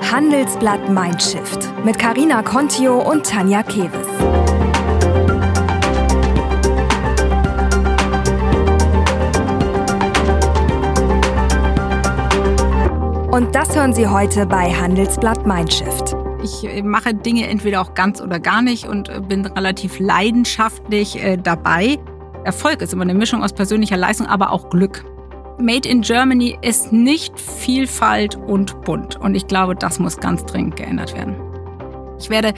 Handelsblatt Mindshift mit Karina Contio und Tanja Keves. Und das hören Sie heute bei Handelsblatt Mindshift. Ich äh, mache Dinge entweder auch ganz oder gar nicht und äh, bin relativ leidenschaftlich äh, dabei. Erfolg ist immer eine Mischung aus persönlicher Leistung, aber auch Glück. Made in Germany ist nicht Vielfalt und bunt. Und ich glaube, das muss ganz dringend geändert werden. Ich werde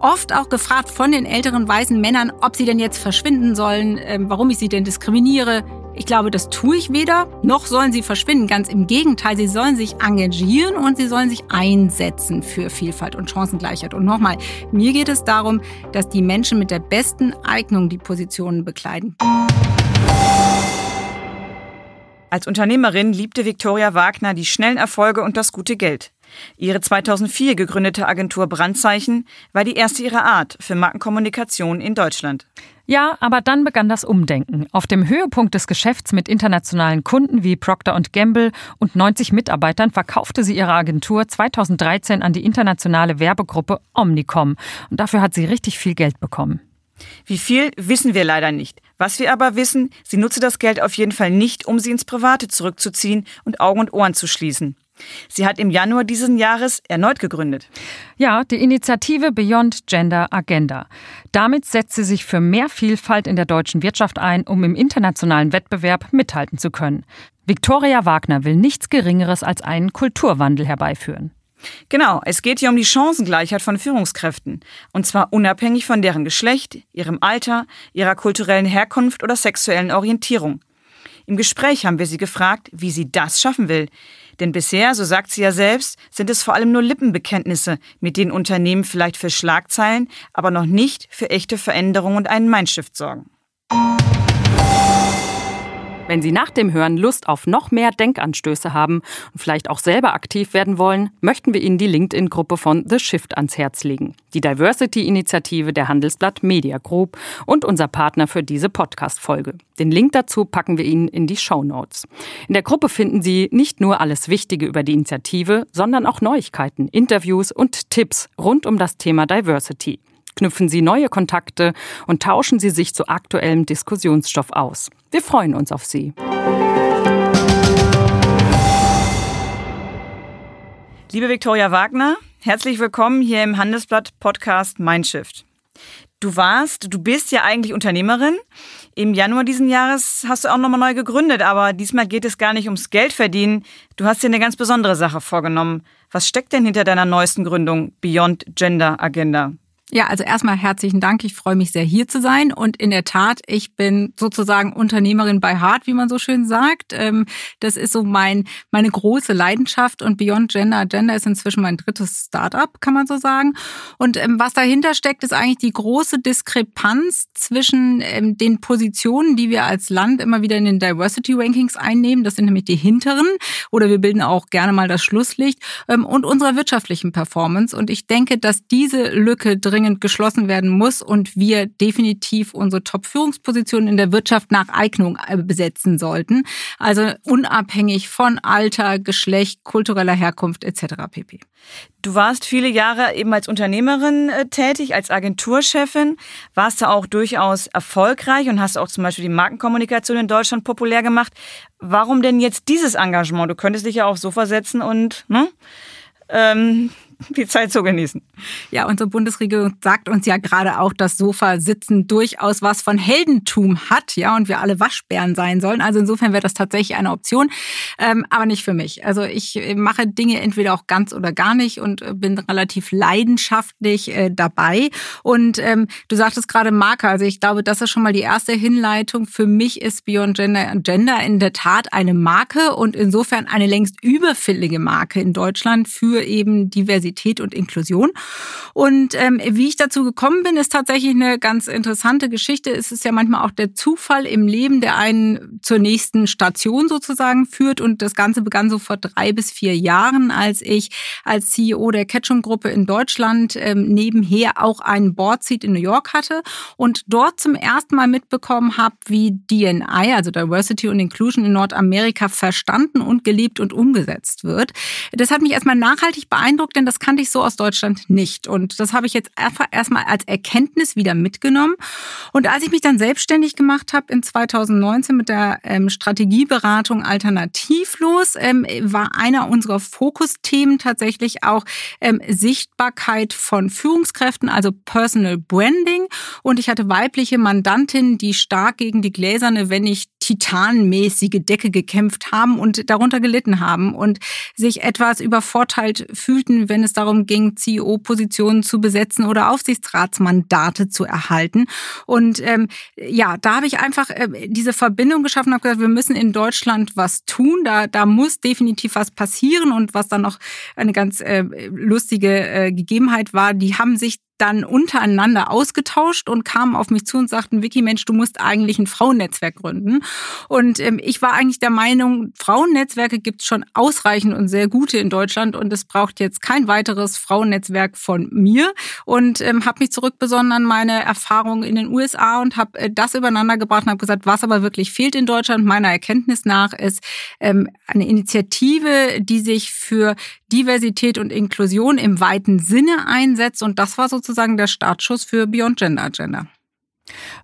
oft auch gefragt von den älteren weißen Männern, ob sie denn jetzt verschwinden sollen, ähm, warum ich sie denn diskriminiere. Ich glaube, das tue ich weder, noch sollen sie verschwinden. Ganz im Gegenteil, sie sollen sich engagieren und sie sollen sich einsetzen für Vielfalt und Chancengleichheit. Und nochmal, mir geht es darum, dass die Menschen mit der besten Eignung die Positionen bekleiden. Als Unternehmerin liebte Viktoria Wagner die schnellen Erfolge und das gute Geld. Ihre 2004 gegründete Agentur Brandzeichen war die erste ihrer Art für Markenkommunikation in Deutschland. Ja, aber dann begann das Umdenken. Auf dem Höhepunkt des Geschäfts mit internationalen Kunden wie Procter Gamble und 90 Mitarbeitern verkaufte sie ihre Agentur 2013 an die internationale Werbegruppe Omnicom. Und dafür hat sie richtig viel Geld bekommen. Wie viel, wissen wir leider nicht. Was wir aber wissen, sie nutze das Geld auf jeden Fall nicht, um sie ins Private zurückzuziehen und Augen und Ohren zu schließen. Sie hat im Januar dieses Jahres erneut gegründet. Ja, die Initiative Beyond Gender Agenda. Damit setzt sie sich für mehr Vielfalt in der deutschen Wirtschaft ein, um im internationalen Wettbewerb mithalten zu können. Viktoria Wagner will nichts Geringeres als einen Kulturwandel herbeiführen. Genau, es geht hier um die Chancengleichheit von Führungskräften. Und zwar unabhängig von deren Geschlecht, ihrem Alter, ihrer kulturellen Herkunft oder sexuellen Orientierung. Im Gespräch haben wir sie gefragt, wie sie das schaffen will. Denn bisher, so sagt sie ja selbst, sind es vor allem nur Lippenbekenntnisse, mit denen Unternehmen vielleicht für Schlagzeilen, aber noch nicht für echte Veränderungen und einen Mindshift sorgen. Wenn Sie nach dem Hören Lust auf noch mehr Denkanstöße haben und vielleicht auch selber aktiv werden wollen, möchten wir Ihnen die LinkedIn-Gruppe von The Shift ans Herz legen, die Diversity-Initiative der Handelsblatt Media Group und unser Partner für diese Podcast-Folge. Den Link dazu packen wir Ihnen in die Show Notes. In der Gruppe finden Sie nicht nur alles Wichtige über die Initiative, sondern auch Neuigkeiten, Interviews und Tipps rund um das Thema Diversity knüpfen Sie neue Kontakte und tauschen Sie sich zu aktuellem Diskussionsstoff aus. Wir freuen uns auf Sie. Liebe Viktoria Wagner, herzlich willkommen hier im Handelsblatt Podcast Mindshift. Du warst, du bist ja eigentlich Unternehmerin. Im Januar diesen Jahres hast du auch nochmal neu gegründet, aber diesmal geht es gar nicht ums Geld verdienen. Du hast dir eine ganz besondere Sache vorgenommen. Was steckt denn hinter deiner neuesten Gründung Beyond Gender Agenda? Ja, also erstmal herzlichen Dank. Ich freue mich sehr, hier zu sein. Und in der Tat, ich bin sozusagen Unternehmerin bei Hart, wie man so schön sagt. Ähm, das ist so mein, meine große Leidenschaft. Und Beyond Gender Agenda ist inzwischen mein drittes Startup, kann man so sagen. Und ähm, was dahinter steckt, ist eigentlich die große Diskrepanz zwischen ähm, den Positionen, die wir als Land immer wieder in den Diversity Rankings einnehmen. Das sind nämlich die hinteren. Oder wir bilden auch gerne mal das Schlusslicht. Und unserer wirtschaftlichen Performance. Und ich denke, dass diese Lücke drin dringend geschlossen werden muss und wir definitiv unsere Top-Führungspositionen in der Wirtschaft nach Eignung äh, besetzen sollten. Also unabhängig von Alter, Geschlecht, kultureller Herkunft etc. pp. Du warst viele Jahre eben als Unternehmerin äh, tätig, als Agenturchefin, warst du auch durchaus erfolgreich und hast auch zum Beispiel die Markenkommunikation in Deutschland populär gemacht. Warum denn jetzt dieses Engagement? Du könntest dich ja aufs Sofa setzen und ne, ähm, die Zeit zu genießen. Ja, unsere Bundesregierung sagt uns ja gerade auch, dass Sofa-Sitzen durchaus was von Heldentum hat, ja, und wir alle Waschbären sein sollen. Also insofern wäre das tatsächlich eine Option, ähm, aber nicht für mich. Also ich mache Dinge entweder auch ganz oder gar nicht und bin relativ leidenschaftlich äh, dabei. Und ähm, du sagtest gerade Marke, also ich glaube, das ist schon mal die erste Hinleitung. Für mich ist Beyond Gender Gender in der Tat eine Marke und insofern eine längst überfällige Marke in Deutschland für eben Diversität Diversität und Inklusion. Und ähm, wie ich dazu gekommen bin, ist tatsächlich eine ganz interessante Geschichte. Es ist ja manchmal auch der Zufall im Leben, der einen zur nächsten Station sozusagen führt. Und das Ganze begann so vor drei bis vier Jahren, als ich als CEO der Ketchum-Gruppe in Deutschland ähm, nebenher auch einen Board-Seat in New York hatte und dort zum ersten Mal mitbekommen habe, wie DNI, also Diversity und Inclusion in Nordamerika, verstanden und gelebt und umgesetzt wird. Das hat mich erstmal nachhaltig beeindruckt, denn das kannte ich so aus Deutschland nicht. Und das habe ich jetzt einfach erstmal als Erkenntnis wieder mitgenommen. Und als ich mich dann selbstständig gemacht habe in 2019 mit der ähm, Strategieberatung Alternativlos, ähm, war einer unserer Fokusthemen tatsächlich auch ähm, Sichtbarkeit von Führungskräften, also Personal Branding. Und ich hatte weibliche Mandantinnen, die stark gegen die gläserne, wenn nicht titanmäßige Decke gekämpft haben und darunter gelitten haben und sich etwas übervorteilt fühlten, wenn es darum ging, CEO-Positionen zu besetzen oder Aufsichtsratsmandate zu erhalten. Und ähm, ja, da habe ich einfach äh, diese Verbindung geschaffen habe gesagt, wir müssen in Deutschland was tun. Da, da muss definitiv was passieren. Und was dann noch eine ganz äh, lustige äh, Gegebenheit war, die haben sich dann untereinander ausgetauscht und kamen auf mich zu und sagten, Vicky, Mensch, du musst eigentlich ein Frauennetzwerk gründen. Und ähm, ich war eigentlich der Meinung, Frauennetzwerke gibt es schon ausreichend und sehr gute in Deutschland und es braucht jetzt kein weiteres Frauennetzwerk von mir. Und ähm, habe mich zurückbesonnen an meine Erfahrungen in den USA und habe äh, das übereinander gebracht und habe gesagt, was aber wirklich fehlt in Deutschland, meiner Erkenntnis nach, ist ähm, eine Initiative, die sich für Diversität und Inklusion im weiten Sinne einsetzt. Und das war sozusagen der Startschuss für Beyond Gender Agenda.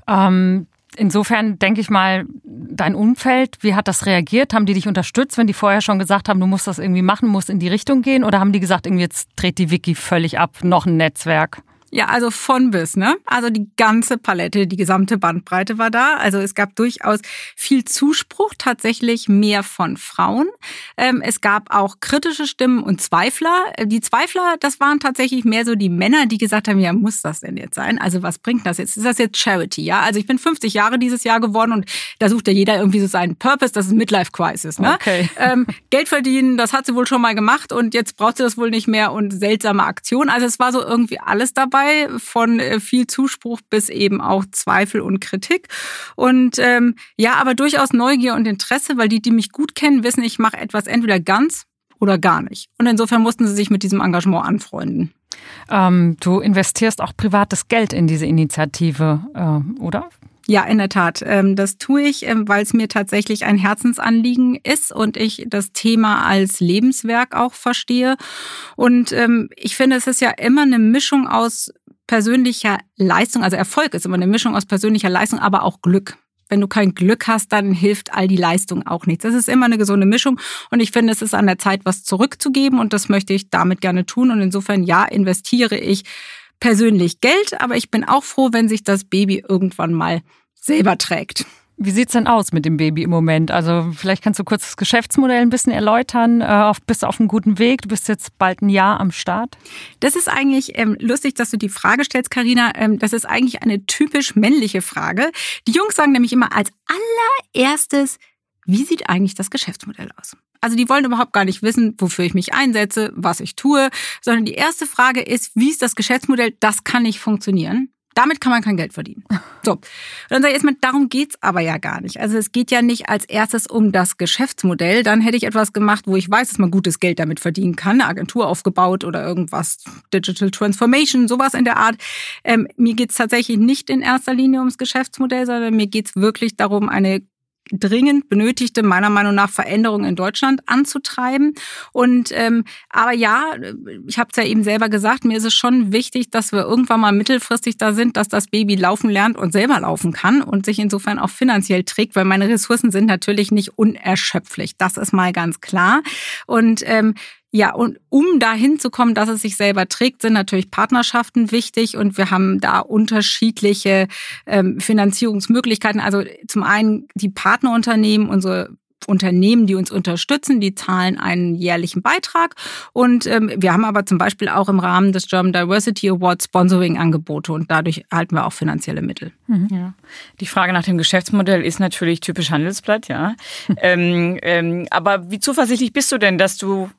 Ähm, insofern denke ich mal, dein Umfeld, wie hat das reagiert? Haben die dich unterstützt, wenn die vorher schon gesagt haben, du musst das irgendwie machen, musst in die Richtung gehen? Oder haben die gesagt, irgendwie jetzt dreht die Wiki völlig ab, noch ein Netzwerk? Ja, also von bis, ne? Also die ganze Palette, die gesamte Bandbreite war da. Also es gab durchaus viel Zuspruch, tatsächlich mehr von Frauen. Ähm, es gab auch kritische Stimmen und Zweifler. Die Zweifler, das waren tatsächlich mehr so die Männer, die gesagt haben, ja, muss das denn jetzt sein? Also was bringt das jetzt? Ist das jetzt Charity? Ja, also ich bin 50 Jahre dieses Jahr geworden und da sucht ja jeder irgendwie so seinen Purpose. Das ist Midlife Crisis, ne? Okay. Ähm, Geld verdienen, das hat sie wohl schon mal gemacht und jetzt braucht sie das wohl nicht mehr und seltsame Aktionen. Also es war so irgendwie alles dabei dabei, von äh, viel Zuspruch bis eben auch Zweifel und Kritik. Und ähm, ja, aber durchaus Neugier und Interesse, weil die, die mich gut kennen, wissen, ich mache etwas entweder ganz oder gar nicht. Und insofern mussten sie sich mit diesem Engagement anfreunden. Ähm, du investierst auch privates Geld in diese Initiative, äh, oder? Ja, in der Tat. Ähm, das tue ich, ähm, weil es mir tatsächlich ein Herzensanliegen ist und ich das Thema als Lebenswerk auch verstehe. Und ähm, ich finde, es ist ja immer eine Mischung aus persönlicher Leistung, also Erfolg ist immer eine Mischung aus persönlicher Leistung, aber auch Glück. Wenn du kein Glück hast, dann hilft all die Leistung auch nichts. Das ist immer eine gesunde Mischung und ich finde, es ist an der Zeit, was zurückzugeben und das möchte ich damit gerne tun und insofern ja, investiere ich persönlich Geld, aber ich bin auch froh, wenn sich das Baby irgendwann mal selber trägt. Wie sieht's denn aus mit dem Baby im Moment? Also vielleicht kannst du kurz das Geschäftsmodell ein bisschen erläutern. Äh, bist du auf einem guten Weg? Du bist jetzt bald ein Jahr am Start. Das ist eigentlich ähm, lustig, dass du die Frage stellst, Karina. Ähm, das ist eigentlich eine typisch männliche Frage. Die Jungs sagen nämlich immer als allererstes, wie sieht eigentlich das Geschäftsmodell aus? Also die wollen überhaupt gar nicht wissen, wofür ich mich einsetze, was ich tue, sondern die erste Frage ist, wie ist das Geschäftsmodell? Das kann nicht funktionieren. Damit kann man kein Geld verdienen. So. Und dann sage ich erstmal, darum geht's aber ja gar nicht. Also es geht ja nicht als erstes um das Geschäftsmodell. Dann hätte ich etwas gemacht, wo ich weiß, dass man gutes Geld damit verdienen kann. Eine Agentur aufgebaut oder irgendwas, Digital Transformation, sowas in der Art. Ähm, mir geht's tatsächlich nicht in erster Linie ums Geschäftsmodell, sondern mir geht's wirklich darum, eine dringend benötigte, meiner Meinung nach, Veränderung in Deutschland anzutreiben. Und ähm, aber ja, ich habe es ja eben selber gesagt, mir ist es schon wichtig, dass wir irgendwann mal mittelfristig da sind, dass das Baby laufen lernt und selber laufen kann und sich insofern auch finanziell trägt, weil meine Ressourcen sind natürlich nicht unerschöpflich. Das ist mal ganz klar. Und ähm, ja, und um dahin zu kommen, dass es sich selber trägt, sind natürlich Partnerschaften wichtig und wir haben da unterschiedliche ähm, Finanzierungsmöglichkeiten. Also zum einen die Partnerunternehmen, unsere Unternehmen, die uns unterstützen, die zahlen einen jährlichen Beitrag. Und ähm, wir haben aber zum Beispiel auch im Rahmen des German Diversity Awards Sponsoring-Angebote und dadurch erhalten wir auch finanzielle Mittel. Mhm. Ja. Die Frage nach dem Geschäftsmodell ist natürlich typisch Handelsblatt, ja. ähm, ähm, aber wie zuversichtlich bist du denn, dass du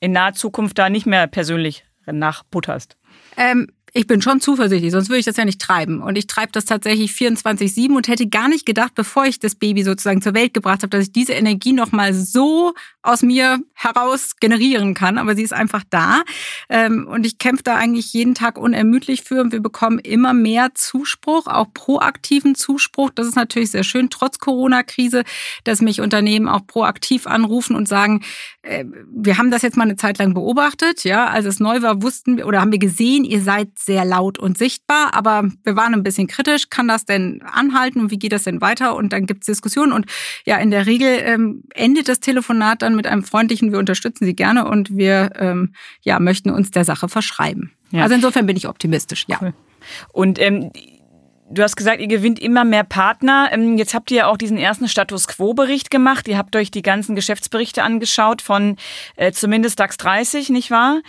in naher Zukunft da nicht mehr persönlich nachbutterst? Ähm, ich bin schon zuversichtlich, sonst würde ich das ja nicht treiben. Und ich treibe das tatsächlich 24-7 und hätte gar nicht gedacht, bevor ich das Baby sozusagen zur Welt gebracht habe, dass ich diese Energie nochmal so aus mir heraus generieren kann. Aber sie ist einfach da. Ähm, und ich kämpfe da eigentlich jeden Tag unermüdlich für. Und wir bekommen immer mehr Zuspruch, auch proaktiven Zuspruch. Das ist natürlich sehr schön, trotz Corona-Krise, dass mich Unternehmen auch proaktiv anrufen und sagen, äh, wir haben das jetzt mal eine Zeit lang beobachtet. Ja, als es neu war, wussten wir oder haben wir gesehen, ihr seid sehr laut und sichtbar, aber wir waren ein bisschen kritisch. Kann das denn anhalten und wie geht das denn weiter? Und dann gibt es Diskussionen und ja, in der Regel ähm, endet das Telefonat dann mit einem freundlichen, wir unterstützen Sie gerne und wir ähm, ja, möchten uns der Sache verschreiben. Ja. Also insofern bin ich optimistisch, ja. Cool. Und ähm, Du hast gesagt, ihr gewinnt immer mehr Partner. Ähm, jetzt habt ihr ja auch diesen ersten Status Quo-Bericht gemacht. Ihr habt euch die ganzen Geschäftsberichte angeschaut von äh, zumindest DAX 30, nicht wahr?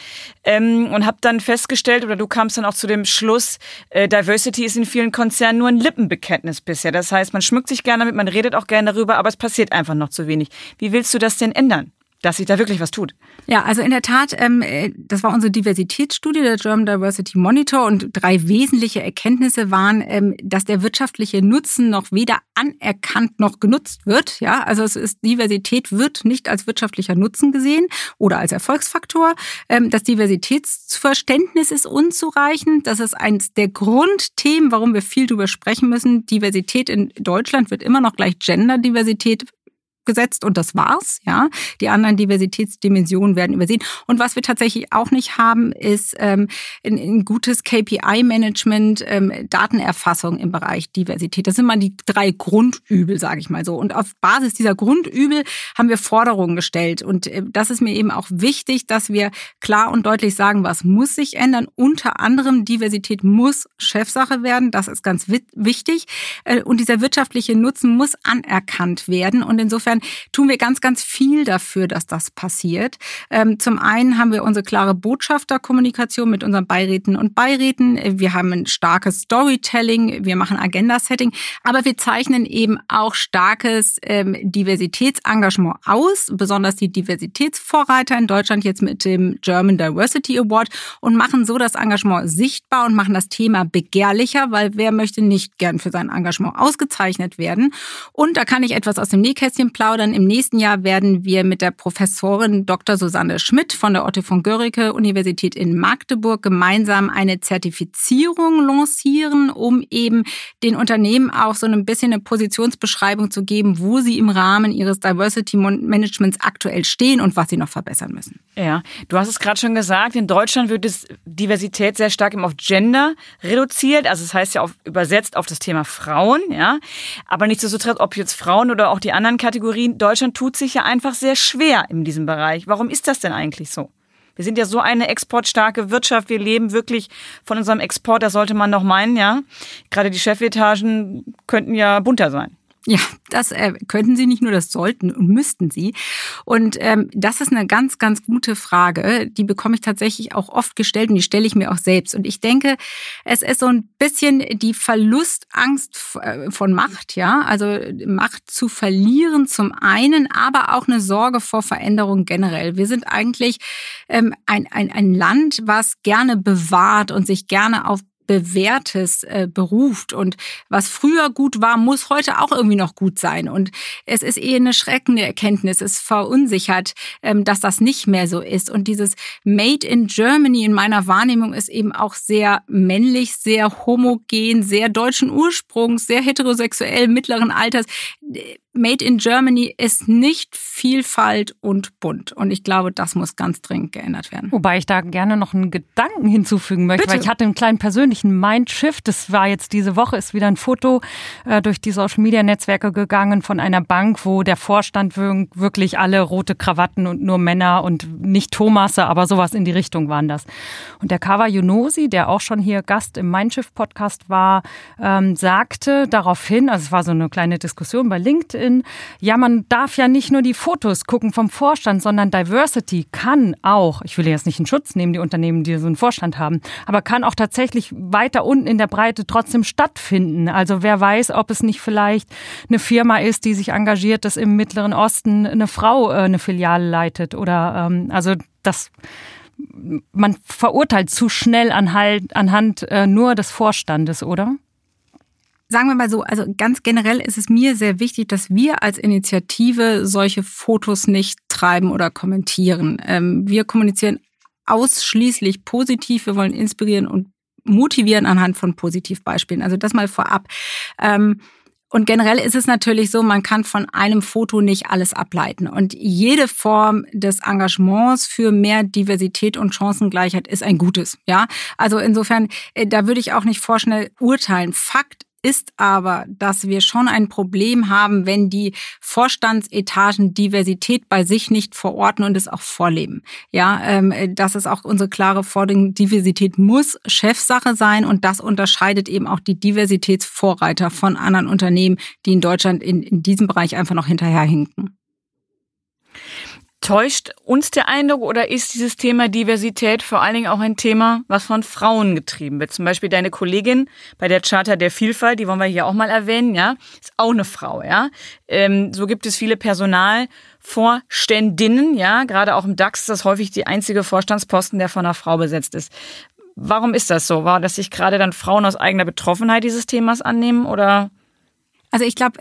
Ähm, und habt dann festgestellt, oder du kamst dann auch zu dem Schluss, äh, Diversity ist in vielen Konzernen nur ein Lippenbekenntnis bisher. Das heißt, man schmückt sich gerne damit, man redet auch gerne darüber, aber es passiert einfach noch zu wenig. Wie willst du das denn ändern? Dass sich da wirklich was tut. Ja, also in der Tat, ähm, äh, das war unsere Diversitätsstudie, der German Diversity Monitor und drei wesentliche Erkenntnisse waren, ähm, dass der wirtschaftliche Nutzen noch weder anerkannt noch genutzt wird. Ja, also es ist Diversität wird nicht als wirtschaftlicher Nutzen gesehen oder als Erfolgsfaktor. Ähm, das Diversitätsverständnis ist unzureichend. Das ist eines der Grundthemen, warum wir viel darüber sprechen müssen. Diversität in Deutschland wird immer noch gleich Genderdiversität gesetzt und das war's. Ja, die anderen Diversitätsdimensionen werden übersehen. Und was wir tatsächlich auch nicht haben, ist ähm, ein, ein gutes KPI-Management, ähm, Datenerfassung im Bereich Diversität. Das sind mal die drei Grundübel, sage ich mal so. Und auf Basis dieser Grundübel haben wir Forderungen gestellt. Und äh, das ist mir eben auch wichtig, dass wir klar und deutlich sagen, was muss sich ändern. Unter anderem Diversität muss Chefsache werden. Das ist ganz wichtig. Äh, und dieser wirtschaftliche Nutzen muss anerkannt werden. Und insofern insofern tun wir ganz, ganz viel dafür, dass das passiert. Ähm, zum einen haben wir unsere klare Botschafterkommunikation mit unseren Beiräten und Beiräten. Wir haben ein starkes Storytelling, wir machen Agenda-Setting, aber wir zeichnen eben auch starkes ähm, Diversitätsengagement aus, besonders die Diversitätsvorreiter in Deutschland jetzt mit dem German Diversity Award und machen so das Engagement sichtbar und machen das Thema begehrlicher, weil wer möchte nicht gern für sein Engagement ausgezeichnet werden? Und da kann ich etwas aus dem Nähkästchen plaudern. Im nächsten Jahr werden wir mit der Professorin Dr. Susanne Schmidt von der Otto von Göricke Universität in Magdeburg gemeinsam eine Zertifizierung lancieren, um eben den Unternehmen auch so ein bisschen eine Positionsbeschreibung zu geben, wo sie im Rahmen ihres Diversity Managements aktuell stehen und was sie noch verbessern müssen. Ja, du hast es gerade schon gesagt, in Deutschland wird es Diversität sehr stark auf Gender reduziert, also das heißt ja auf, übersetzt auf das Thema Frauen, ja. Aber nichtsdestotrotz, ob jetzt Frauen oder auch die anderen Kategorien. Deutschland tut sich ja einfach sehr schwer in diesem Bereich. Warum ist das denn eigentlich so? Wir sind ja so eine exportstarke Wirtschaft. Wir leben wirklich von unserem Export. Das sollte man doch meinen, ja. Gerade die Chefetagen könnten ja bunter sein. Ja, das äh, könnten Sie nicht nur, das sollten und müssten Sie. Und ähm, das ist eine ganz, ganz gute Frage. Die bekomme ich tatsächlich auch oft gestellt und die stelle ich mir auch selbst. Und ich denke, es ist so ein bisschen die Verlustangst äh, von Macht, ja, also Macht zu verlieren zum einen, aber auch eine Sorge vor Veränderung generell. Wir sind eigentlich ähm, ein, ein, ein Land, was gerne bewahrt und sich gerne auf Bewährtes äh, beruft. Und was früher gut war, muss heute auch irgendwie noch gut sein. Und es ist eher eine schreckende Erkenntnis. Es verunsichert, ähm, dass das nicht mehr so ist. Und dieses Made in Germany in meiner Wahrnehmung ist eben auch sehr männlich, sehr homogen, sehr deutschen Ursprungs, sehr heterosexuell, mittleren Alters Made in Germany ist nicht Vielfalt und bunt. Und ich glaube, das muss ganz dringend geändert werden. Wobei ich da gerne noch einen Gedanken hinzufügen möchte, Bitte. weil ich hatte einen kleinen persönlichen Mindshift. Das war jetzt diese Woche, ist wieder ein Foto äh, durch die Social Media Netzwerke gegangen von einer Bank, wo der Vorstand wirklich alle rote Krawatten und nur Männer und nicht Thomasse, aber sowas in die Richtung waren das. Und der Kawa Yunosi, der auch schon hier Gast im Mindshift Podcast war, ähm, sagte daraufhin, also es war so eine kleine Diskussion bei LinkedIn, ja, man darf ja nicht nur die Fotos gucken vom Vorstand, sondern Diversity kann auch, ich will jetzt nicht in Schutz nehmen, die Unternehmen, die so einen Vorstand haben, aber kann auch tatsächlich weiter unten in der Breite trotzdem stattfinden. Also wer weiß, ob es nicht vielleicht eine Firma ist, die sich engagiert, dass im Mittleren Osten eine Frau äh, eine Filiale leitet oder ähm, also das man verurteilt zu schnell anhand, anhand äh, nur des Vorstandes, oder? Sagen wir mal so, also ganz generell ist es mir sehr wichtig, dass wir als Initiative solche Fotos nicht treiben oder kommentieren. Ähm, wir kommunizieren ausschließlich positiv. Wir wollen inspirieren und motivieren anhand von Positivbeispielen. Also das mal vorab. Ähm, und generell ist es natürlich so, man kann von einem Foto nicht alles ableiten. Und jede Form des Engagements für mehr Diversität und Chancengleichheit ist ein gutes. Ja, also insofern, äh, da würde ich auch nicht vorschnell urteilen. Fakt ist aber, dass wir schon ein Problem haben, wenn die Vorstandsetagen Diversität bei sich nicht verorten und es auch vorleben. Ja, ähm, das ist auch unsere klare Forderung. Diversität muss Chefsache sein und das unterscheidet eben auch die Diversitätsvorreiter von anderen Unternehmen, die in Deutschland in, in diesem Bereich einfach noch hinterherhinken. Täuscht uns der Eindruck oder ist dieses Thema Diversität vor allen Dingen auch ein Thema, was von Frauen getrieben wird? Zum Beispiel deine Kollegin bei der Charta der Vielfalt, die wollen wir hier auch mal erwähnen, ja, ist auch eine Frau, ja. Ähm, so gibt es viele Personalvorständinnen, ja, gerade auch im DAX ist das häufig die einzige Vorstandsposten, der von einer Frau besetzt ist. Warum ist das so? War, dass sich gerade dann Frauen aus eigener Betroffenheit dieses Themas annehmen oder also ich glaube,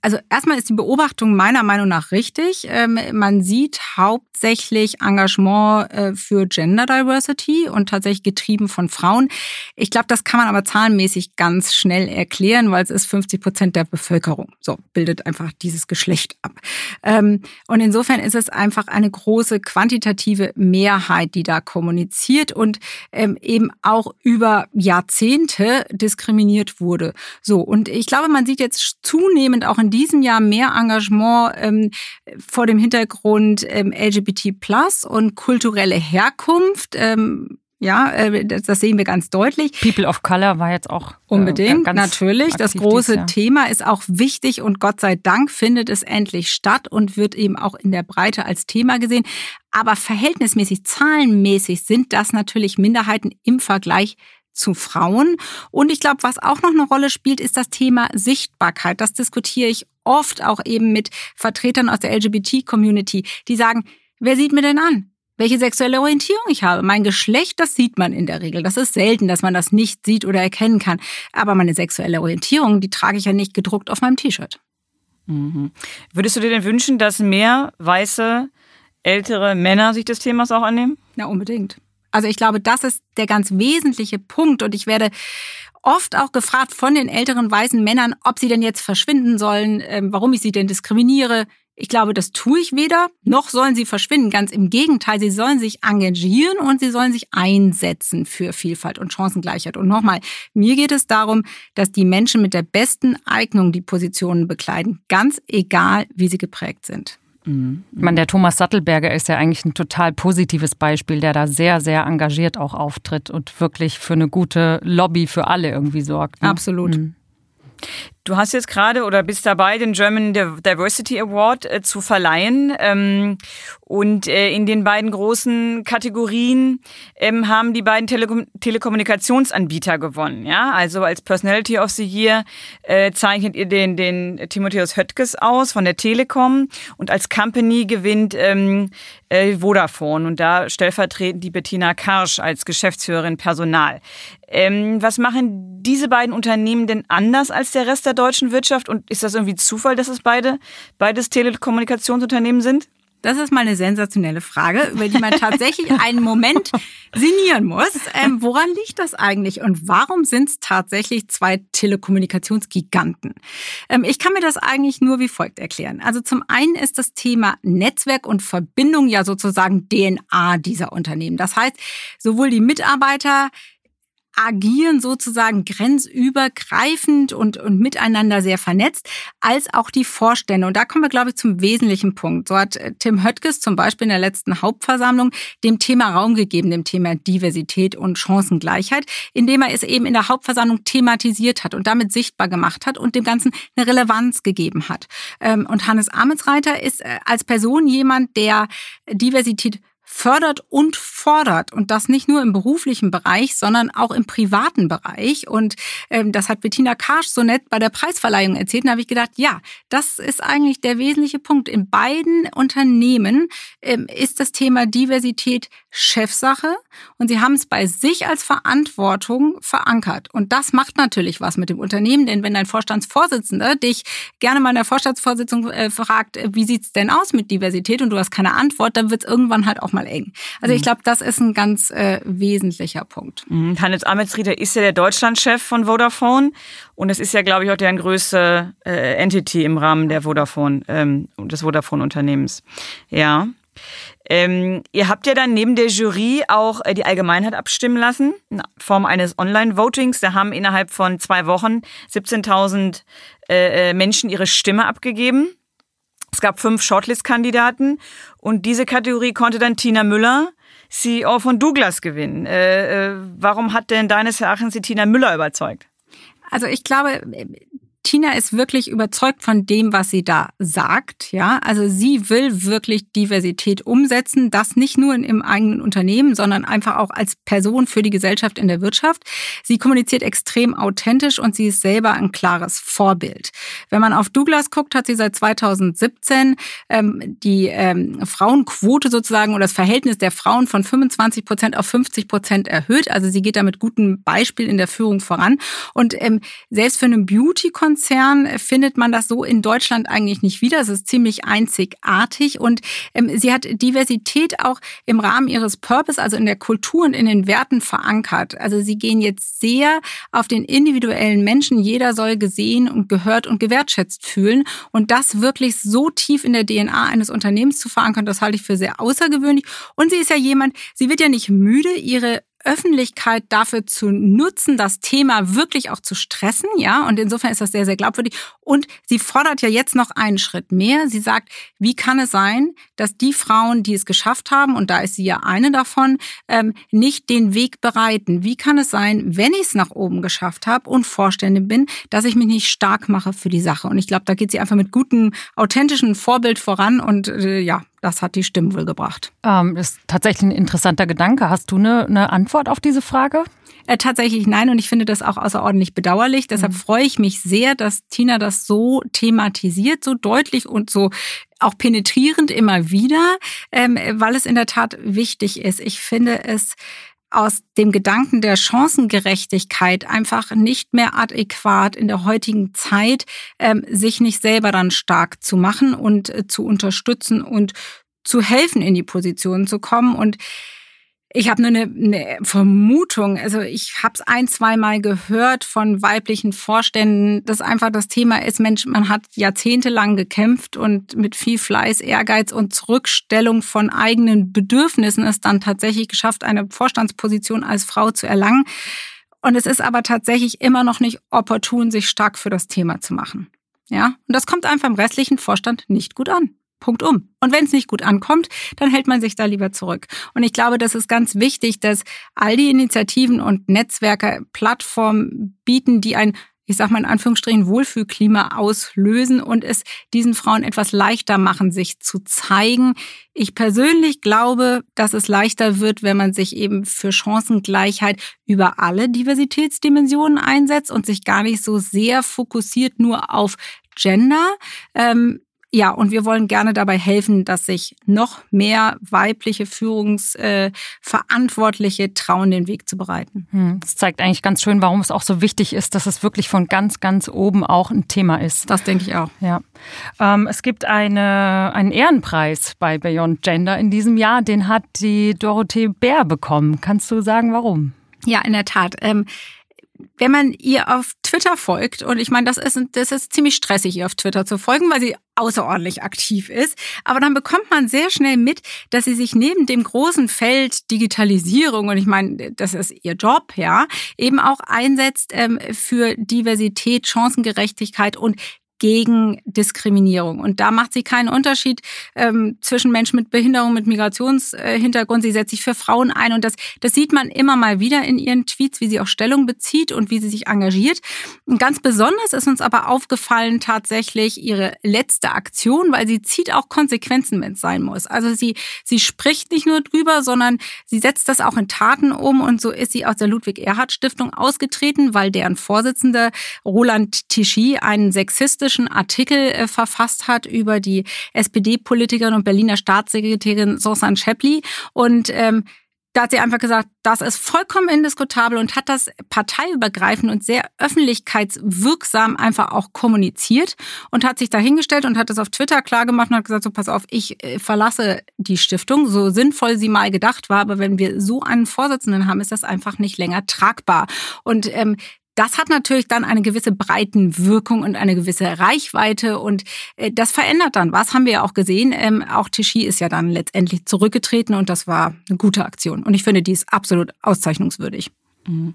also erstmal ist die Beobachtung meiner Meinung nach richtig. Ähm, man sieht hauptsächlich Engagement äh, für Gender Diversity und tatsächlich getrieben von Frauen. Ich glaube, das kann man aber zahlenmäßig ganz schnell erklären, weil es ist 50 Prozent der Bevölkerung. So bildet einfach dieses Geschlecht ab. Ähm, und insofern ist es einfach eine große quantitative Mehrheit, die da kommuniziert und ähm, eben auch über Jahrzehnte diskriminiert wurde. So und ich glaube, man sieht jetzt zunehmend auch in diesem Jahr mehr Engagement ähm, vor dem Hintergrund ähm, LGBT Plus und kulturelle Herkunft. Ähm, ja, äh, das sehen wir ganz deutlich. People of Color war jetzt auch äh, unbedingt, natürlich. Das große Thema ist auch wichtig und Gott sei Dank findet es endlich statt und wird eben auch in der Breite als Thema gesehen. Aber verhältnismäßig, zahlenmäßig sind das natürlich Minderheiten im Vergleich zu Frauen. Und ich glaube, was auch noch eine Rolle spielt, ist das Thema Sichtbarkeit. Das diskutiere ich oft auch eben mit Vertretern aus der LGBT-Community, die sagen, wer sieht mir denn an? welche sexuelle Orientierung ich habe. Mein Geschlecht, das sieht man in der Regel. Das ist selten, dass man das nicht sieht oder erkennen kann. Aber meine sexuelle Orientierung, die trage ich ja nicht gedruckt auf meinem T-Shirt. Mhm. Würdest du dir denn wünschen, dass mehr weiße, ältere Männer sich des Themas auch annehmen? Na, unbedingt. Also ich glaube, das ist der ganz wesentliche Punkt. Und ich werde oft auch gefragt von den älteren weißen Männern, ob sie denn jetzt verschwinden sollen, ähm, warum ich sie denn diskriminiere. Ich glaube, das tue ich weder, noch sollen sie verschwinden. Ganz im Gegenteil, sie sollen sich engagieren und sie sollen sich einsetzen für Vielfalt und Chancengleichheit. Und nochmal, mir geht es darum, dass die Menschen mit der besten Eignung die Positionen bekleiden, ganz egal, wie sie geprägt sind. Mhm. Ich meine, der Thomas Sattelberger ist ja eigentlich ein total positives Beispiel, der da sehr, sehr engagiert auch auftritt und wirklich für eine gute Lobby für alle irgendwie sorgt. Ne? Absolut. Mhm. Du hast jetzt gerade oder bist dabei, den German Diversity Award äh, zu verleihen. Ähm, und äh, in den beiden großen Kategorien ähm, haben die beiden Telekom Telekommunikationsanbieter gewonnen. Ja, also als Personality of the Year äh, zeichnet ihr den, den Timotheus Höttges aus von der Telekom und als Company gewinnt ähm, äh, Vodafone und da stellvertretend die Bettina Karsch als Geschäftsführerin Personal. Ähm, was machen diese beiden Unternehmen denn anders als der Rest der deutschen Wirtschaft? Und ist das irgendwie Zufall, dass es beide beides Telekommunikationsunternehmen sind? Das ist mal eine sensationelle Frage, über die man tatsächlich einen Moment sinnieren muss. Ähm, woran liegt das eigentlich und warum sind es tatsächlich zwei Telekommunikationsgiganten? Ähm, ich kann mir das eigentlich nur wie folgt erklären. Also zum einen ist das Thema Netzwerk und Verbindung ja sozusagen DNA dieser Unternehmen. Das heißt, sowohl die Mitarbeiter agieren sozusagen grenzübergreifend und, und miteinander sehr vernetzt, als auch die Vorstände. Und da kommen wir, glaube ich, zum wesentlichen Punkt. So hat äh, Tim Höttges zum Beispiel in der letzten Hauptversammlung dem Thema Raum gegeben, dem Thema Diversität und Chancengleichheit, indem er es eben in der Hauptversammlung thematisiert hat und damit sichtbar gemacht hat und dem Ganzen eine Relevanz gegeben hat. Ähm, und Hannes Ametsreiter ist äh, als Person jemand, der Diversität fördert und fordert und das nicht nur im beruflichen Bereich, sondern auch im privaten Bereich. Und ähm, das hat Bettina Karsch so nett bei der Preisverleihung erzählt. Und da habe ich gedacht, ja, das ist eigentlich der wesentliche Punkt. In beiden Unternehmen ähm, ist das Thema Diversität Chefsache und sie haben es bei sich als Verantwortung verankert. Und das macht natürlich was mit dem Unternehmen, denn wenn dein Vorstandsvorsitzender dich gerne mal in der Vorstandsvorsitzung äh, fragt, äh, wie sieht's denn aus mit Diversität und du hast keine Antwort, dann wird es irgendwann halt auch mal eng. Also ich mhm. glaube, das ist ein ganz äh, wesentlicher Punkt. Mhm. Hannes Ametsrieder ist ja der Deutschlandchef von Vodafone und es ist ja, glaube ich, auch deren größte äh, Entity im Rahmen der Vodafone, ähm, des Vodafone-Unternehmens. Ja. Ähm, ihr habt ja dann neben der Jury auch äh, die Allgemeinheit abstimmen lassen, in Form eines Online-Votings. Da haben innerhalb von zwei Wochen 17.000 äh, äh, Menschen ihre Stimme abgegeben. Es gab fünf Shortlist-Kandidaten und diese Kategorie konnte dann Tina Müller, CEO von Douglas, gewinnen. Äh, äh, warum hat denn deines Erachtens die Tina Müller überzeugt? Also ich glaube, Tina ist wirklich überzeugt von dem, was sie da sagt. Ja, also sie will wirklich Diversität umsetzen. Das nicht nur in ihrem eigenen Unternehmen, sondern einfach auch als Person für die Gesellschaft in der Wirtschaft. Sie kommuniziert extrem authentisch und sie ist selber ein klares Vorbild. Wenn man auf Douglas guckt, hat sie seit 2017 ähm, die ähm, Frauenquote sozusagen oder das Verhältnis der Frauen von 25 Prozent auf 50 Prozent erhöht. Also sie geht da mit gutem Beispiel in der Führung voran. Und ähm, selbst für einen Beauty-Konzern Konzern findet man das so in Deutschland eigentlich nicht wieder. Es ist ziemlich einzigartig und ähm, sie hat Diversität auch im Rahmen ihres Purpose, also in der Kultur und in den Werten verankert. Also sie gehen jetzt sehr auf den individuellen Menschen. Jeder soll gesehen und gehört und gewertschätzt fühlen und das wirklich so tief in der DNA eines Unternehmens zu verankern, das halte ich für sehr außergewöhnlich. Und sie ist ja jemand, sie wird ja nicht müde, ihre Öffentlichkeit dafür zu nutzen, das Thema wirklich auch zu stressen, ja. Und insofern ist das sehr, sehr glaubwürdig. Und sie fordert ja jetzt noch einen Schritt mehr. Sie sagt, wie kann es sein, dass die Frauen, die es geschafft haben, und da ist sie ja eine davon, ähm, nicht den Weg bereiten? Wie kann es sein, wenn ich es nach oben geschafft habe und Vorständin bin, dass ich mich nicht stark mache für die Sache? Und ich glaube, da geht sie einfach mit gutem, authentischen Vorbild voran und äh, ja, das hat die Stimmen wohl gebracht. Ähm, das ist tatsächlich ein interessanter Gedanke. Hast du eine, eine Antwort auf diese Frage? Äh, tatsächlich nein und ich finde das auch außerordentlich bedauerlich. Deshalb mhm. freue ich mich sehr, dass Tina das so thematisiert, so deutlich und so auch penetrierend immer wieder, ähm, weil es in der Tat wichtig ist. Ich finde es aus dem Gedanken der Chancengerechtigkeit einfach nicht mehr adäquat in der heutigen Zeit, ähm, sich nicht selber dann stark zu machen und äh, zu unterstützen und zu helfen, in die Position zu kommen. Und ich habe nur eine, eine Vermutung, also ich habe es ein, zwei Mal gehört von weiblichen Vorständen, dass einfach das Thema ist, Mensch, man hat jahrzehntelang gekämpft und mit viel Fleiß, Ehrgeiz und Zurückstellung von eigenen Bedürfnissen es dann tatsächlich geschafft, eine Vorstandsposition als Frau zu erlangen. Und es ist aber tatsächlich immer noch nicht opportun, sich stark für das Thema zu machen. Ja, und das kommt einfach im restlichen Vorstand nicht gut an. Punkt um. Und wenn es nicht gut ankommt, dann hält man sich da lieber zurück. Und ich glaube, das ist ganz wichtig, dass all die Initiativen und Netzwerke Plattformen bieten, die ein ich sag mal in Anführungsstrichen, Wohlfühlklima auslösen und es diesen Frauen etwas leichter machen, sich zu zeigen. Ich persönlich glaube, dass es leichter wird, wenn man sich eben für Chancengleichheit über alle Diversitätsdimensionen einsetzt und sich gar nicht so sehr fokussiert nur auf Gender. Ähm, ja, und wir wollen gerne dabei helfen, dass sich noch mehr weibliche Führungsverantwortliche äh, trauen, den Weg zu bereiten. Hm, das zeigt eigentlich ganz schön, warum es auch so wichtig ist, dass es wirklich von ganz, ganz oben auch ein Thema ist. Das denke ich auch. Ja. Ähm, es gibt eine, einen Ehrenpreis bei Beyond Gender in diesem Jahr. Den hat die Dorothee Bär bekommen. Kannst du sagen, warum? Ja, in der Tat. Wenn man ihr auf Twitter folgt, und ich meine, das ist, das ist ziemlich stressig, ihr auf Twitter zu folgen, weil sie außerordentlich aktiv ist. Aber dann bekommt man sehr schnell mit, dass sie sich neben dem großen Feld Digitalisierung, und ich meine, das ist ihr Job, ja, eben auch einsetzt ähm, für Diversität, Chancengerechtigkeit und gegen Diskriminierung. Und da macht sie keinen Unterschied ähm, zwischen Menschen mit Behinderung, mit Migrationshintergrund. Sie setzt sich für Frauen ein. Und das, das sieht man immer mal wieder in ihren Tweets, wie sie auch Stellung bezieht und wie sie sich engagiert. Und ganz besonders ist uns aber aufgefallen tatsächlich ihre letzte Aktion, weil sie zieht auch Konsequenzen, wenn es sein muss. Also sie, sie spricht nicht nur drüber, sondern sie setzt das auch in Taten um. Und so ist sie aus der Ludwig-Erhard-Stiftung ausgetreten, weil deren Vorsitzende Roland Tichy einen sexistischen Artikel äh, verfasst hat über die SPD-Politikerin und Berliner Staatssekretärin Susan Schäppli. Und ähm, da hat sie einfach gesagt, das ist vollkommen indiskutabel und hat das parteiübergreifend und sehr öffentlichkeitswirksam einfach auch kommuniziert und hat sich dahingestellt und hat das auf Twitter klargemacht und hat gesagt, so pass auf, ich äh, verlasse die Stiftung, so sinnvoll sie mal gedacht war, aber wenn wir so einen Vorsitzenden haben, ist das einfach nicht länger tragbar. Und ähm, das hat natürlich dann eine gewisse Breitenwirkung und eine gewisse Reichweite und äh, das verändert dann was, haben wir ja auch gesehen. Ähm, auch Tichy ist ja dann letztendlich zurückgetreten und das war eine gute Aktion. Und ich finde, die ist absolut auszeichnungswürdig. Mhm.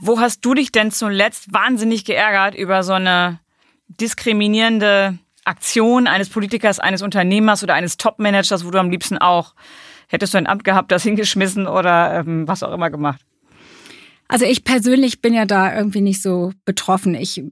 Wo hast du dich denn zuletzt wahnsinnig geärgert über so eine diskriminierende Aktion eines Politikers, eines Unternehmers oder eines Topmanagers, wo du am liebsten auch hättest du ein Amt gehabt, das hingeschmissen oder ähm, was auch immer gemacht? Also ich persönlich bin ja da irgendwie nicht so betroffen. Ich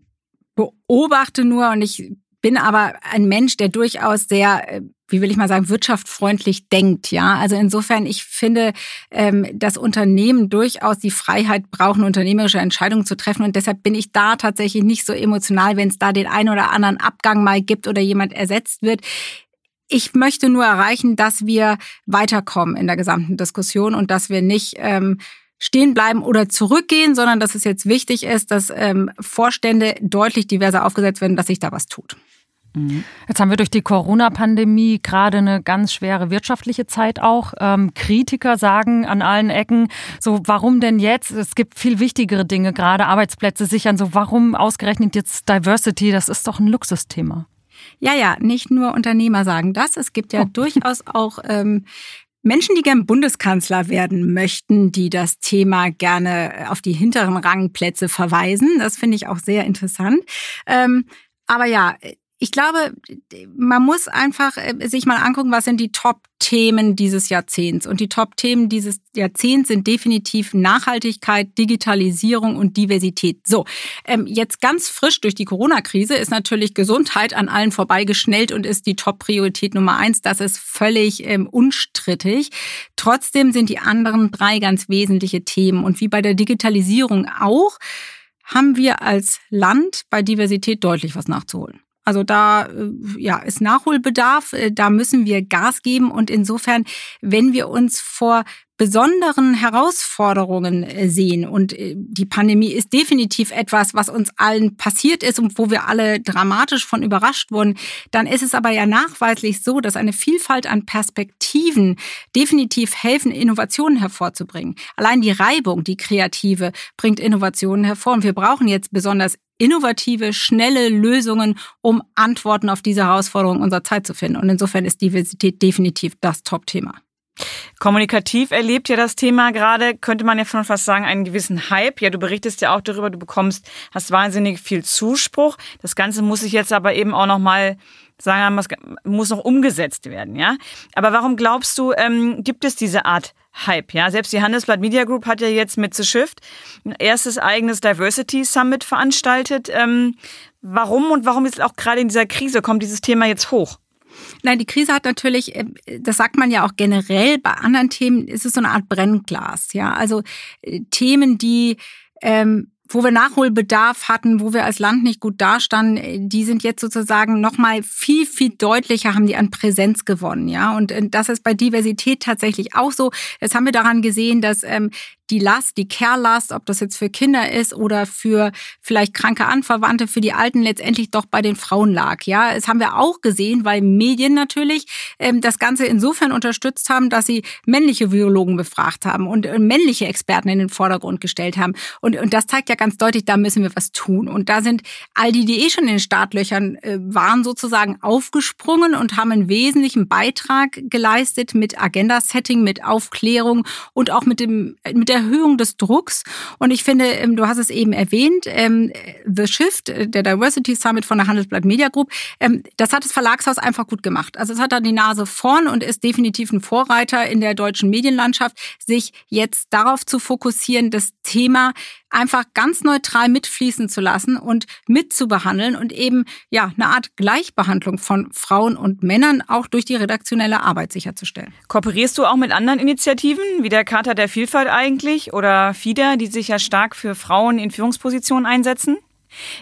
beobachte nur und ich bin aber ein Mensch, der durchaus sehr, äh, wie will ich mal sagen, wirtschaftsfreundlich denkt. Ja, also insofern, ich finde, ähm, dass Unternehmen durchaus die Freiheit brauchen, unternehmerische Entscheidungen zu treffen. Und deshalb bin ich da tatsächlich nicht so emotional, wenn es da den einen oder anderen Abgang mal gibt oder jemand ersetzt wird. Ich möchte nur erreichen, dass wir weiterkommen in der gesamten Diskussion und dass wir nicht ähm, stehen bleiben oder zurückgehen, sondern dass es jetzt wichtig ist, dass ähm, Vorstände deutlich diverser aufgesetzt werden, dass sich da was tut. Mhm. Jetzt haben wir durch die Corona-Pandemie gerade eine ganz schwere wirtschaftliche Zeit auch. Ähm, Kritiker sagen an allen Ecken, so warum denn jetzt? Es gibt viel wichtigere Dinge, gerade Arbeitsplätze sichern. So warum ausgerechnet jetzt Diversity? Das ist doch ein Luxusthema. Ja, ja, nicht nur Unternehmer sagen das. Es gibt ja oh. durchaus auch ähm, Menschen, die gern Bundeskanzler werden möchten, die das Thema gerne auf die hinteren Rangplätze verweisen. Das finde ich auch sehr interessant. Ähm, aber ja, ich glaube, man muss einfach äh, sich mal angucken, was sind die Top-Themen dieses Jahrzehnts. Und die Top-Themen dieses Jahrzehnts sind definitiv Nachhaltigkeit, Digitalisierung und Diversität. So, ähm, jetzt ganz frisch durch die Corona-Krise ist natürlich Gesundheit an allen vorbeigeschnellt und ist die Top-Priorität Nummer eins. Das ist völlig ähm, unstrittig. Trotzdem sind die anderen drei ganz wesentliche Themen. Und wie bei der Digitalisierung auch, haben wir als Land bei Diversität deutlich was nachzuholen. Also da äh, ja, ist Nachholbedarf, äh, da müssen wir Gas geben. Und insofern, wenn wir uns vor besonderen Herausforderungen äh, sehen und die Pandemie ist definitiv etwas, was uns allen passiert ist und wo wir alle dramatisch von überrascht wurden, dann ist es aber ja nachweislich so, dass eine Vielfalt an Perspektiven definitiv helfen, Innovationen hervorzubringen. Allein die Reibung, die kreative, bringt Innovationen hervor und wir brauchen jetzt besonders innovative, schnelle Lösungen, um Antworten auf diese Herausforderungen unserer Zeit zu finden. Und insofern ist Diversität definitiv das Top-Thema. Kommunikativ erlebt ja das Thema gerade, könnte man ja schon fast sagen, einen gewissen Hype. Ja, du berichtest ja auch darüber, du bekommst, hast wahnsinnig viel Zuspruch. Das Ganze muss sich jetzt aber eben auch noch mal sagen, muss noch umgesetzt werden, ja. Aber warum glaubst du, ähm, gibt es diese Art Hype. Ja, selbst die Handelsblatt Media Group hat ja jetzt mit The Shift ein erstes eigenes Diversity Summit veranstaltet. Ähm, warum und warum ist auch gerade in dieser Krise kommt dieses Thema jetzt hoch? Nein, die Krise hat natürlich, äh, das sagt man ja auch generell bei anderen Themen, ist es so eine Art Brennglas. Ja, also äh, Themen, die ähm, wo wir Nachholbedarf hatten, wo wir als Land nicht gut dastanden, die sind jetzt sozusagen nochmal viel, viel deutlicher, haben die an Präsenz gewonnen. Ja, und äh, das ist bei Diversität tatsächlich auch so. Jetzt haben wir daran gesehen, dass ähm, die Last, die Care-Last, ob das jetzt für Kinder ist oder für vielleicht kranke Anverwandte, für die Alten letztendlich doch bei den Frauen lag. Ja, das haben wir auch gesehen, weil Medien natürlich ähm, das Ganze insofern unterstützt haben, dass sie männliche Biologen befragt haben und äh, männliche Experten in den Vordergrund gestellt haben. Und, und das zeigt ja ganz deutlich, da müssen wir was tun. Und da sind all die, die eh schon in den Startlöchern äh, waren, sozusagen aufgesprungen und haben einen wesentlichen Beitrag geleistet mit Agenda-Setting, mit Aufklärung und auch mit dem mit der Erhöhung des Drucks. Und ich finde, ähm, du hast es eben erwähnt, ähm, The Shift, äh, der Diversity Summit von der Handelsblatt Media Group, ähm, das hat das Verlagshaus einfach gut gemacht. Also es hat da die Nase vorn und ist definitiv ein Vorreiter in der deutschen Medienlandschaft, sich jetzt darauf zu fokussieren, das Thema einfach ganz neutral mitfließen zu lassen und mitzubehandeln und eben ja eine Art Gleichbehandlung von Frauen und Männern auch durch die redaktionelle Arbeit sicherzustellen. Kooperierst du auch mit anderen Initiativen, wie der Charta der Vielfalt eigentlich oder FIDA, die sich ja stark für Frauen in Führungspositionen einsetzen?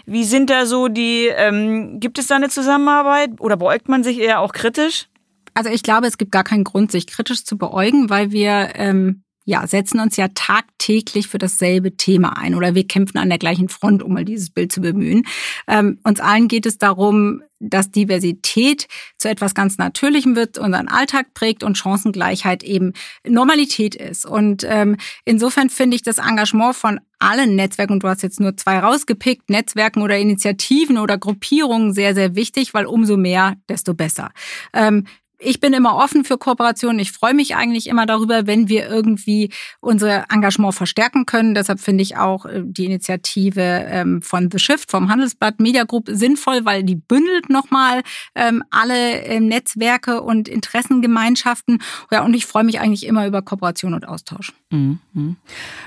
Wie sind da so die, ähm, gibt es da eine Zusammenarbeit oder beäugt man sich eher auch kritisch? Also ich glaube, es gibt gar keinen Grund, sich kritisch zu beäugen, weil wir ähm, ja, setzen uns ja tagtäglich für dasselbe Thema ein oder wir kämpfen an der gleichen Front, um mal dieses Bild zu bemühen. Ähm, uns allen geht es darum, dass Diversität zu etwas ganz Natürlichem wird, unseren Alltag prägt und Chancengleichheit eben Normalität ist. Und ähm, insofern finde ich das Engagement von allen Netzwerken, und du hast jetzt nur zwei rausgepickt, Netzwerken oder Initiativen oder Gruppierungen sehr, sehr wichtig, weil umso mehr, desto besser. Ähm, ich bin immer offen für Kooperationen. Ich freue mich eigentlich immer darüber, wenn wir irgendwie unser Engagement verstärken können. Deshalb finde ich auch äh, die Initiative ähm, von The Shift vom Handelsblatt Media Group sinnvoll, weil die bündelt nochmal ähm, alle ähm, Netzwerke und Interessengemeinschaften. Ja, und ich freue mich eigentlich immer über Kooperation und Austausch. Mhm.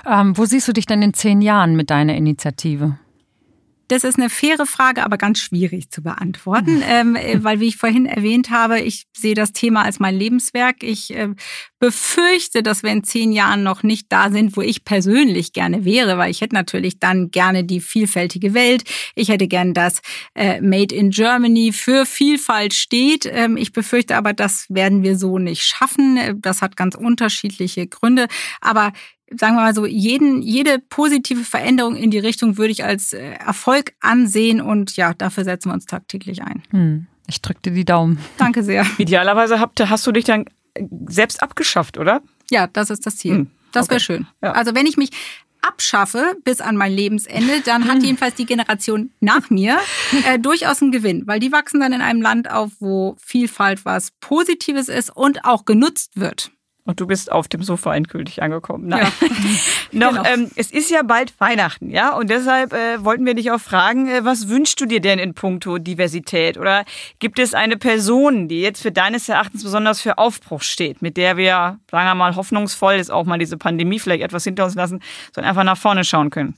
Ähm, wo siehst du dich denn in zehn Jahren mit deiner Initiative? Das ist eine faire Frage, aber ganz schwierig zu beantworten, ähm, äh, weil wie ich vorhin erwähnt habe, ich sehe das Thema als mein Lebenswerk. Ich äh, befürchte, dass wir in zehn Jahren noch nicht da sind, wo ich persönlich gerne wäre, weil ich hätte natürlich dann gerne die vielfältige Welt. Ich hätte gern, dass äh, Made in Germany für Vielfalt steht. Ähm, ich befürchte aber, das werden wir so nicht schaffen. Das hat ganz unterschiedliche Gründe. Aber sagen wir mal so, jeden, jede positive Veränderung in die Richtung würde ich als äh, Erfolg ansehen und ja, dafür setzen wir uns tagtäglich ein. Hm. Ich drücke dir die Daumen. Danke sehr. Idealerweise habt, hast du dich dann selbst abgeschafft, oder? Ja, das ist das Ziel. Hm. Das wäre schön. Ja. Also wenn ich mich abschaffe bis an mein Lebensende, dann hat jedenfalls die Generation nach mir äh, durchaus einen Gewinn, weil die wachsen dann in einem Land auf, wo Vielfalt was Positives ist und auch genutzt wird. Und du bist auf dem Sofa endgültig angekommen. Nein. Ja. Noch, genau. ähm, es ist ja bald Weihnachten, ja, und deshalb äh, wollten wir dich auch fragen, äh, was wünschst du dir denn in puncto Diversität? Oder gibt es eine Person, die jetzt für deines Erachtens besonders für Aufbruch steht, mit der wir, sagen wir mal, hoffnungsvoll ist auch mal diese Pandemie vielleicht etwas hinter uns lassen, sondern einfach nach vorne schauen können?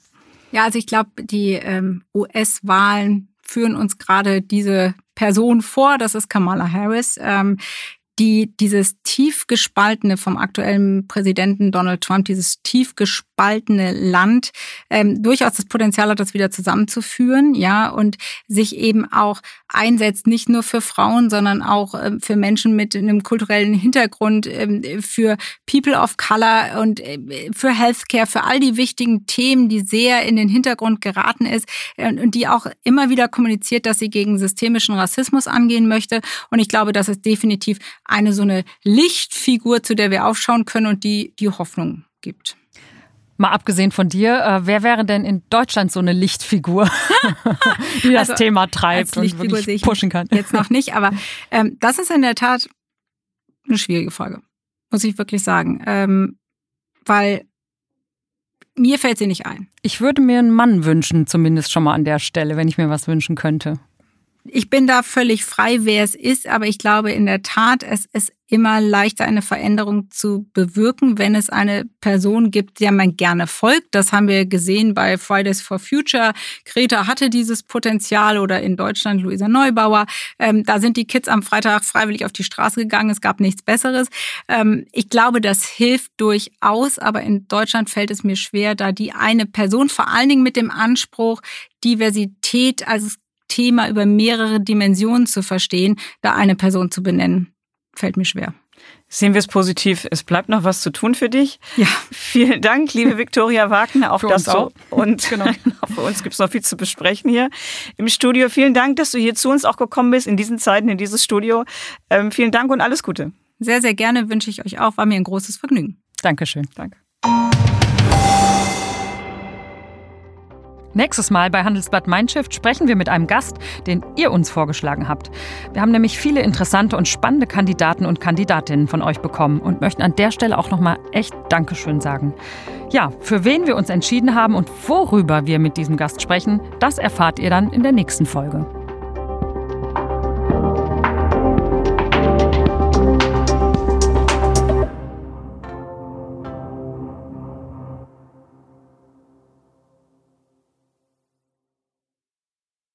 Ja, also ich glaube, die ähm, US-Wahlen führen uns gerade diese Person vor. Das ist Kamala Harris. Ähm, die dieses tief gespaltene vom aktuellen Präsidenten Donald Trump, dieses tief gespaltene Land ähm, durchaus das Potenzial hat, das wieder zusammenzuführen, ja, und sich eben auch einsetzt, nicht nur für Frauen, sondern auch ähm, für Menschen mit einem kulturellen Hintergrund, ähm, für People of Color und äh, für Healthcare, für all die wichtigen Themen, die sehr in den Hintergrund geraten ist äh, und die auch immer wieder kommuniziert, dass sie gegen systemischen Rassismus angehen möchte. Und ich glaube, das ist definitiv eine so eine Lichtfigur, zu der wir aufschauen können und die die Hoffnung gibt. Mal abgesehen von dir, äh, wer wäre denn in Deutschland so eine Lichtfigur, die das also, Thema treibt und wirklich pushen kann? Jetzt noch nicht, aber ähm, das ist in der Tat eine schwierige Frage, muss ich wirklich sagen, ähm, weil mir fällt sie nicht ein. Ich würde mir einen Mann wünschen, zumindest schon mal an der Stelle, wenn ich mir was wünschen könnte ich bin da völlig frei, wer es ist, aber ich glaube in der Tat, es ist immer leichter, eine Veränderung zu bewirken, wenn es eine Person gibt, der man gerne folgt. Das haben wir gesehen bei Fridays for Future. Greta hatte dieses Potenzial oder in Deutschland Luisa Neubauer. Ähm, da sind die Kids am Freitag freiwillig auf die Straße gegangen. Es gab nichts Besseres. Ähm, ich glaube, das hilft durchaus, aber in Deutschland fällt es mir schwer, da die eine Person, vor allen Dingen mit dem Anspruch, Diversität als Thema über mehrere Dimensionen zu verstehen, da eine Person zu benennen, fällt mir schwer. Sehen wir es positiv. Es bleibt noch was zu tun für dich. Ja. Vielen Dank, liebe Viktoria Wagner, auch für das auch. Und genau. genau, für uns gibt es noch viel zu besprechen hier im Studio. Vielen Dank, dass du hier zu uns auch gekommen bist in diesen Zeiten, in dieses Studio. Ähm, vielen Dank und alles Gute. Sehr, sehr gerne wünsche ich euch auch. War mir ein großes Vergnügen. Dankeschön. Danke. Nächstes Mal bei Handelsblatt Mindshift sprechen wir mit einem Gast, den ihr uns vorgeschlagen habt. Wir haben nämlich viele interessante und spannende Kandidaten und Kandidatinnen von euch bekommen und möchten an der Stelle auch nochmal echt Dankeschön sagen. Ja, für wen wir uns entschieden haben und worüber wir mit diesem Gast sprechen, das erfahrt ihr dann in der nächsten Folge.